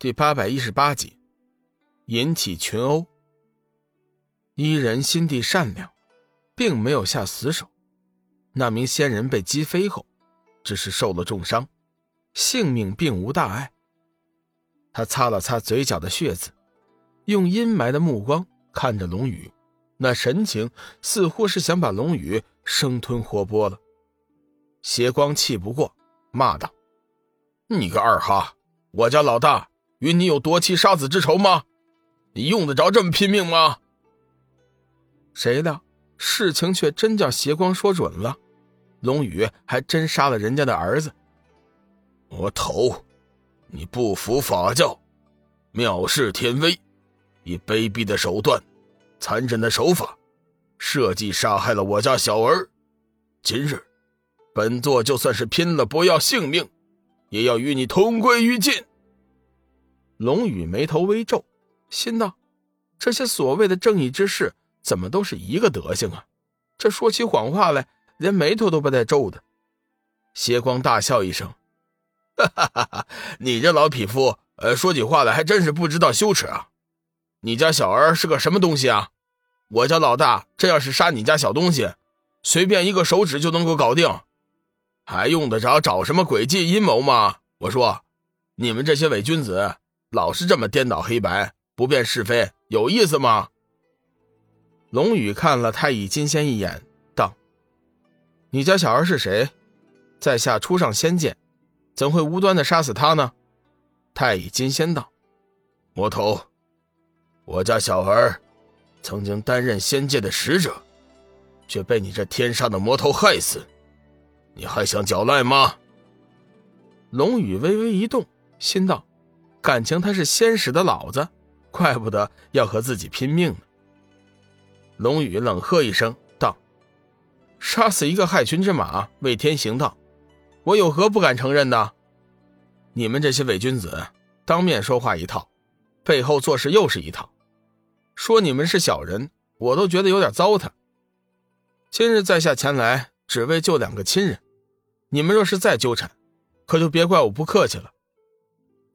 第八百一十八集，引起群殴。伊人心地善良，并没有下死手。那名仙人被击飞后，只是受了重伤，性命并无大碍。他擦了擦嘴角的血渍，用阴霾的目光看着龙宇，那神情似乎是想把龙宇生吞活剥了。邪光气不过，骂道：“你个二哈，我家老大！”与你有夺妻杀子之仇吗？你用得着这么拼命吗？谁料事情却真叫邪光说准了，龙宇还真杀了人家的儿子。魔头，你不服法教，藐视天威，以卑鄙的手段、残忍的手法，设计杀害了我家小儿。今日，本座就算是拼了不要性命，也要与你同归于尽。龙宇眉头微皱，心道：“这些所谓的正义之士，怎么都是一个德行啊？这说起谎话来，连眉头都不带皱的。”邪光大笑一声：“哈哈哈哈！你这老匹夫，呃，说起话来还真是不知道羞耻啊！你家小儿是个什么东西啊？我家老大这要是杀你家小东西，随便一个手指就能够搞定，还用得着找什么诡计阴谋吗？我说，你们这些伪君子！”老是这么颠倒黑白、不辨是非，有意思吗？龙宇看了太乙金仙一眼，道：“你家小儿是谁？在下初上仙界，怎会无端的杀死他呢？”太乙金仙道：“魔头，我家小儿曾经担任仙界的使者，却被你这天杀的魔头害死，你还想狡赖吗？”龙宇微微一动，心道。感情他是先使的老子，怪不得要和自己拼命呢。龙宇冷喝一声道：“杀死一个害群之马，为天行道，我有何不敢承认的？你们这些伪君子，当面说话一套，背后做事又是一套。说你们是小人，我都觉得有点糟蹋。今日在下前来，只为救两个亲人，你们若是再纠缠，可就别怪我不客气了。”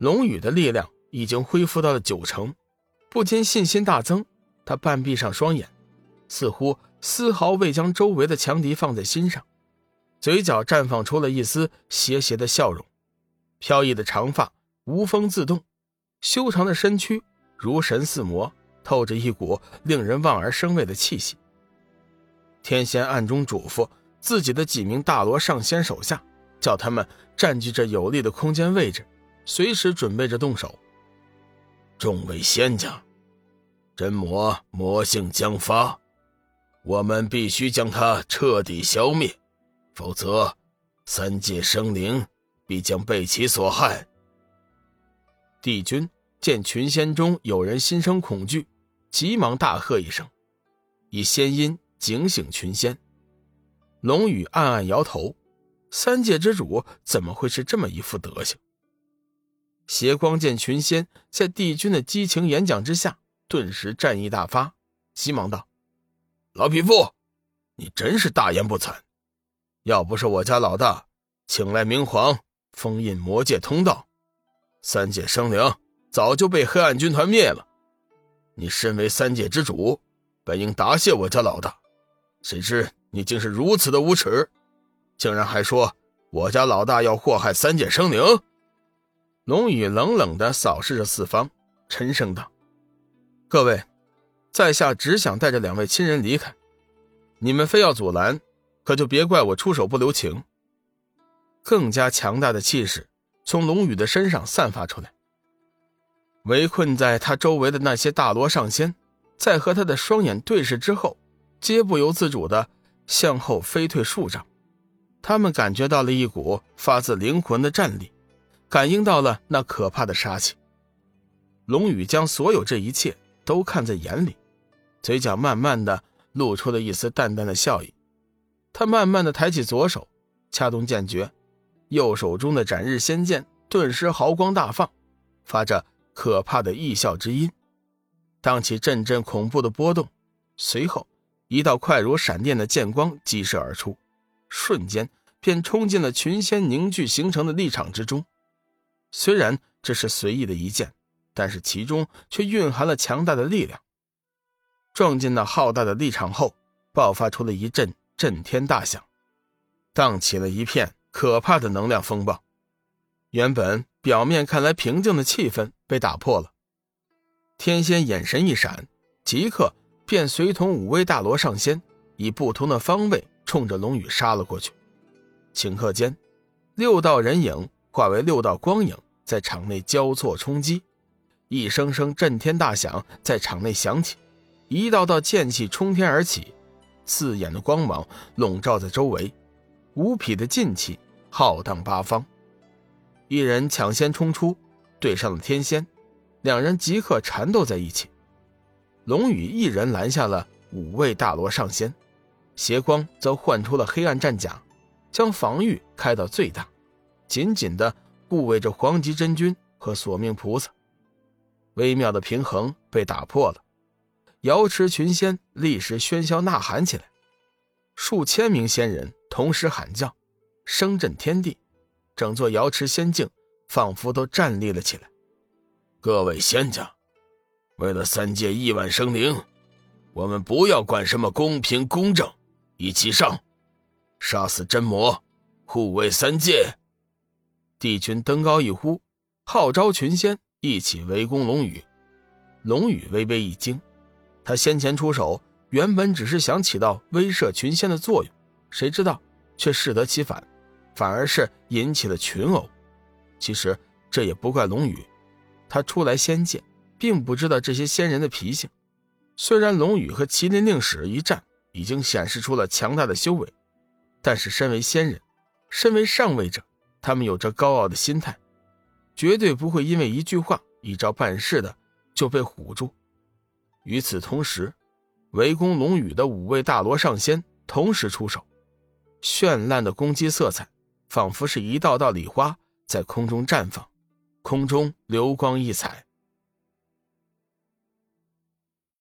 龙宇的力量已经恢复到了九成，不禁信心大增。他半闭上双眼，似乎丝毫未将周围的强敌放在心上，嘴角绽放出了一丝邪邪的笑容。飘逸的长发无风自动，修长的身躯如神似魔，透着一股令人望而生畏的气息。天仙暗中嘱咐自己的几名大罗上仙手下，叫他们占据着有利的空间位置。随时准备着动手。众位仙家，真魔魔性将发，我们必须将他彻底消灭，否则三界生灵必将被其所害。帝君见群仙中有人心生恐惧，急忙大喝一声，以仙音警醒群仙。龙宇暗暗摇头，三界之主怎么会是这么一副德行？邪光见群仙在帝君的激情演讲之下，顿时战意大发，急忙道：“老匹夫，你真是大言不惭！要不是我家老大请来明皇封印魔界通道，三界生灵早就被黑暗军团灭了。你身为三界之主，本应答谢我家老大，谁知你竟是如此的无耻，竟然还说我家老大要祸害三界生灵！”龙宇冷冷地扫视着四方，沉声道：“各位，在下只想带着两位亲人离开，你们非要阻拦，可就别怪我出手不留情。”更加强大的气势从龙宇的身上散发出来，围困在他周围的那些大罗上仙，在和他的双眼对视之后，皆不由自主地向后飞退数丈，他们感觉到了一股发自灵魂的战力。感应到了那可怕的杀气，龙宇将所有这一切都看在眼里，嘴角慢慢的露出了一丝淡淡的笑意。他慢慢的抬起左手，掐动剑诀，右手中的斩日仙剑顿时毫光大放，发着可怕的异笑之音，荡起阵阵恐怖的波动。随后，一道快如闪电的剑光激射而出，瞬间便冲进了群仙凝聚形成的立场之中。虽然这是随意的一剑，但是其中却蕴含了强大的力量。撞进那浩大的力场后，爆发出了一阵震天大响，荡起了一片可怕的能量风暴。原本表面看来平静的气氛被打破了。天仙眼神一闪，即刻便随同五位大罗上仙，以不同的方位冲着龙宇杀了过去。顷刻间，六道人影化为六道光影，在场内交错冲击，一声声震天大响在场内响起。一道道剑气冲天而起，刺眼的光芒笼罩在周围，无匹的劲气浩荡八方。一人抢先冲出，对上了天仙，两人即刻缠斗在一起。龙宇一人拦下了五位大罗上仙，邪光则唤出了黑暗战甲，将防御开到最大，紧紧的护卫着黄极真君和索命菩萨。微妙的平衡被打破了。瑶池群仙立时喧嚣呐喊起来，数千名仙人同时喊叫，声震天地，整座瑶池仙境仿佛都站立了起来。各位仙家，为了三界亿万生灵，我们不要管什么公平公正，一起上，杀死真魔，护卫三界！帝君登高一呼，号召群仙一起围攻龙宇。龙宇微微一惊。他先前出手，原本只是想起到威慑群仙的作用，谁知道却适得其反，反而是引起了群殴。其实这也不怪龙宇，他初来仙界，并不知道这些仙人的脾性。虽然龙宇和麒麟令使一战，已经显示出了强大的修为，但是身为仙人，身为上位者，他们有着高傲的心态，绝对不会因为一句话、一招半式的就被唬住。与此同时，围攻龙宇的五位大罗上仙同时出手，绚烂的攻击色彩仿佛是一道道礼花在空中绽放，空中流光溢彩。